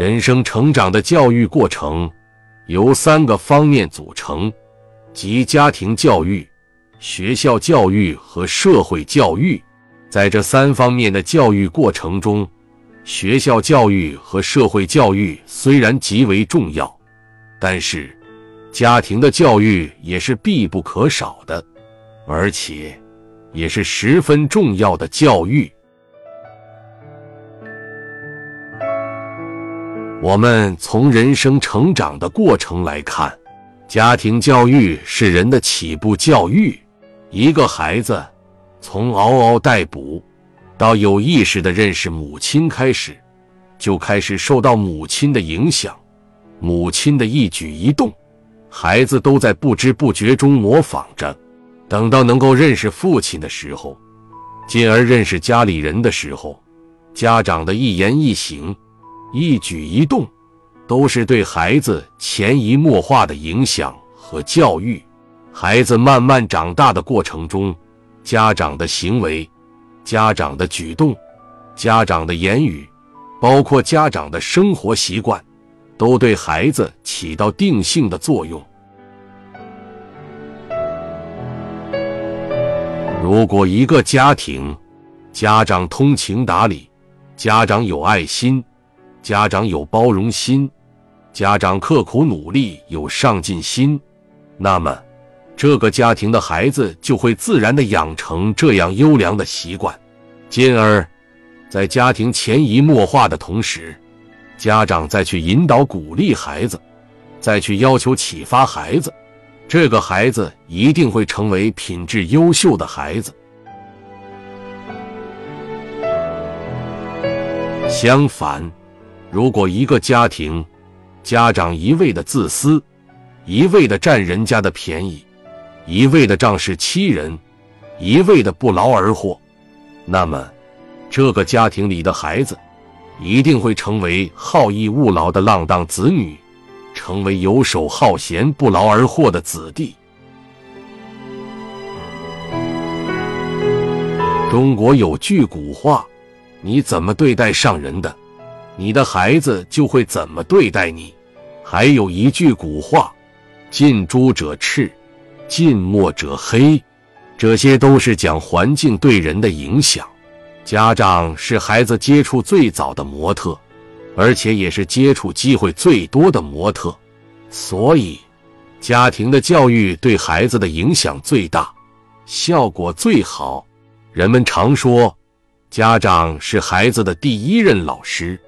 人生成长的教育过程由三个方面组成，即家庭教育、学校教育和社会教育。在这三方面的教育过程中，学校教育和社会教育虽然极为重要，但是家庭的教育也是必不可少的，而且也是十分重要的教育。我们从人生成长的过程来看，家庭教育是人的起步教育。一个孩子从嗷嗷待哺到有意识的认识母亲开始，就开始受到母亲的影响，母亲的一举一动，孩子都在不知不觉中模仿着。等到能够认识父亲的时候，进而认识家里人的时候，家长的一言一行。一举一动，都是对孩子潜移默化的影响和教育。孩子慢慢长大的过程中，家长的行为、家长的举动、家长的言语，包括家长的生活习惯，都对孩子起到定性的作用。如果一个家庭，家长通情达理，家长有爱心。家长有包容心，家长刻苦努力有上进心，那么这个家庭的孩子就会自然的养成这样优良的习惯，进而，在家庭潜移默化的同时，家长再去引导鼓励孩子，再去要求启发孩子，这个孩子一定会成为品质优秀的孩子。相反。如果一个家庭家长一味的自私，一味的占人家的便宜，一味的仗势欺人，一味的不劳而获，那么这个家庭里的孩子一定会成为好逸恶劳的浪荡子女，成为游手好闲、不劳而获的子弟。中国有句古话：“你怎么对待上人的？”你的孩子就会怎么对待你。还有一句古话：“近朱者赤，近墨者黑。”这些都是讲环境对人的影响。家长是孩子接触最早的模特，而且也是接触机会最多的模特，所以家庭的教育对孩子的影响最大，效果最好。人们常说，家长是孩子的第一任老师。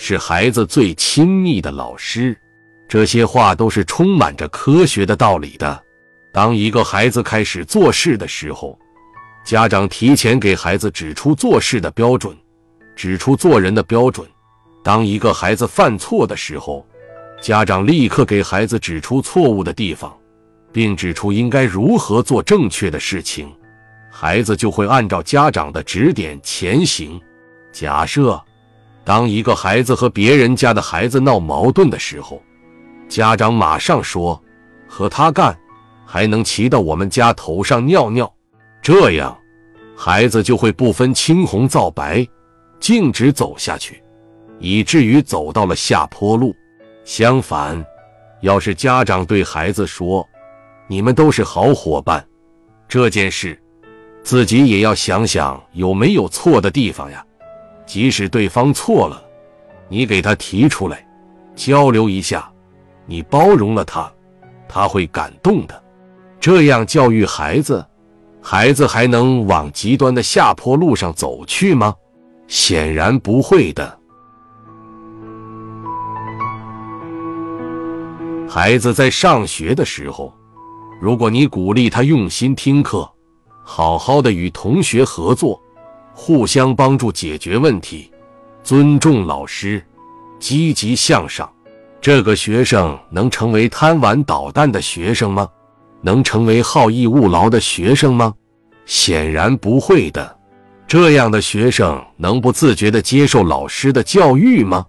是孩子最亲密的老师，这些话都是充满着科学的道理的。当一个孩子开始做事的时候，家长提前给孩子指出做事的标准，指出做人的标准；当一个孩子犯错的时候，家长立刻给孩子指出错误的地方，并指出应该如何做正确的事情，孩子就会按照家长的指点前行。假设。当一个孩子和别人家的孩子闹矛盾的时候，家长马上说：“和他干，还能骑到我们家头上尿尿。”这样，孩子就会不分青红皂白，径直走下去，以至于走到了下坡路。相反，要是家长对孩子说：“你们都是好伙伴，这件事，自己也要想想有没有错的地方呀。”即使对方错了，你给他提出来，交流一下，你包容了他，他会感动的。这样教育孩子，孩子还能往极端的下坡路上走去吗？显然不会的。孩子在上学的时候，如果你鼓励他用心听课，好好的与同学合作。互相帮助解决问题，尊重老师，积极向上。这个学生能成为贪玩捣蛋的学生吗？能成为好逸恶劳的学生吗？显然不会的。这样的学生能不自觉地接受老师的教育吗？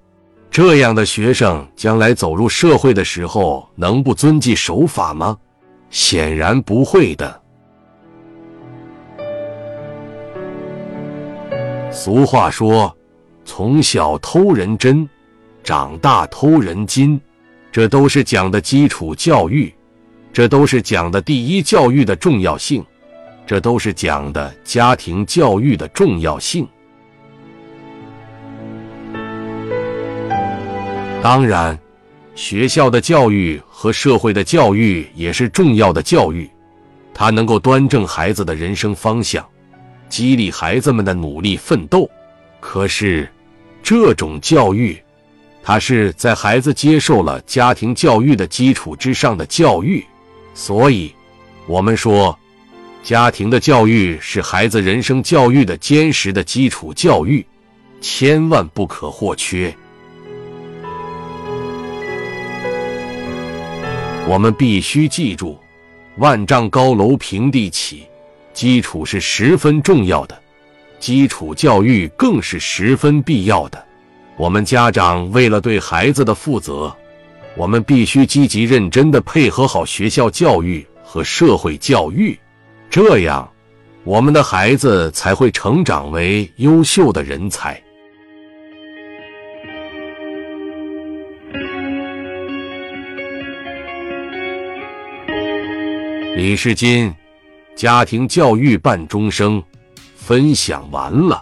这样的学生将来走入社会的时候能不遵纪守法吗？显然不会的。俗话说：“从小偷人针，长大偷人金，这都是讲的基础教育，这都是讲的第一教育的重要性，这都是讲的家庭教育的重要性。当然，学校的教育和社会的教育也是重要的教育，它能够端正孩子的人生方向，激励孩子们的努力奋斗。可是，这种教育，它是在孩子接受了家庭教育的基础之上的教育，所以，我们说，家庭的教育是孩子人生教育的坚实的基础教育，千万不可或缺。我们必须记住，万丈高楼平地起，基础是十分重要的，基础教育更是十分必要的。我们家长为了对孩子的负责，我们必须积极认真的配合好学校教育和社会教育，这样，我们的孩子才会成长为优秀的人才。李世金，家庭教育伴终生，分享完了。